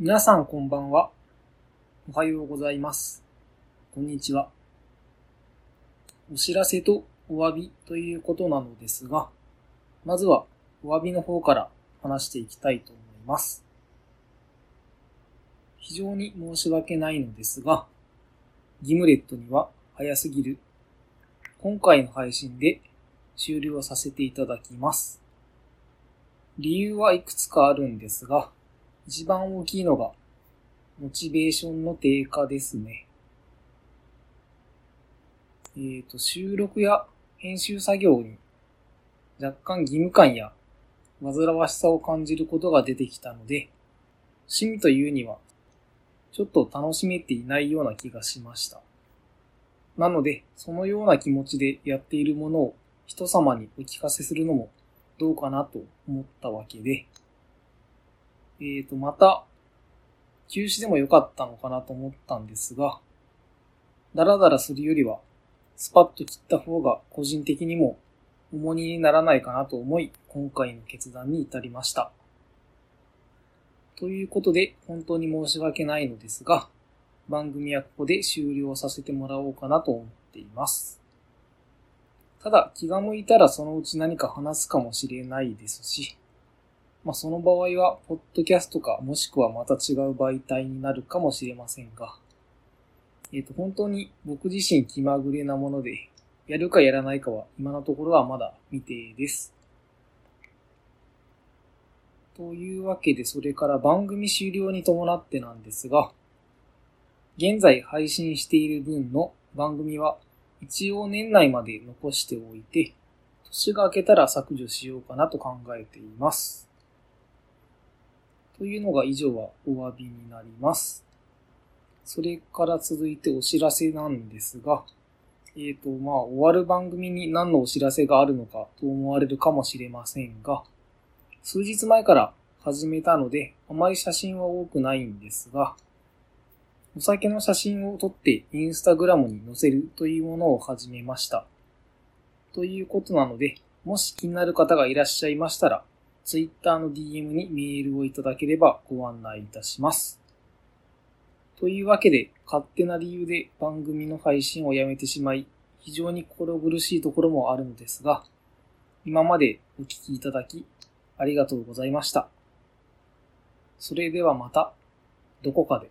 皆さんこんばんは。おはようございます。こんにちは。お知らせとお詫びということなのですが、まずはお詫びの方から話していきたいと思います。非常に申し訳ないのですが、ギムレットには早すぎる。今回の配信で終了させていただきます。理由はいくつかあるんですが、一番大きいのが、モチベーションの低下ですね。えっ、と、収録や編集作業に若干義務感や煩わしさを感じることが出てきたので、趣味というには、ちょっと楽しめていないような気がしました。なので、そのような気持ちでやっているものを人様にお聞かせするのもどうかなと思ったわけで、えっ、と、また、休止でもよかったのかなと思ったんですが、ダラダラするよりは、スパッと切った方が個人的にも重荷にならないかなと思い、今回の決断に至りました。ということで、本当に申し訳ないのですが、番組はここで終了させてもらおうかなと思っています。ただ、気が向いたらそのうち何か話すかもしれないですし、まあ、その場合は、ポッドキャストか、もしくはまた違う媒体になるかもしれませんが、えっ、と、本当に僕自身気まぐれなもので、やるかやらないかは今のところはまだ未定です。というわけで、それから番組終了に伴ってなんですが、現在配信している分の番組は一応年内まで残しておいて、年が明けたら削除しようかなと考えています。というのが以上はお詫びになります。それから続いてお知らせなんですが、えっ、と、まあ、終わる番組に何のお知らせがあるのかと思われるかもしれませんが、数日前から始めたので、あまり写真は多くないんですが、お酒の写真を撮ってインスタグラムに載せるというものを始めました。ということなので、もし気になる方がいらっしゃいましたら、Twitter の DM にメールをいただければご案内いたします。というわけで、勝手な理由で番組の配信をやめてしまい、非常に心苦しいところもあるのですが、今までお聞きいただき、ありがとうございました。それではまた、どこかで。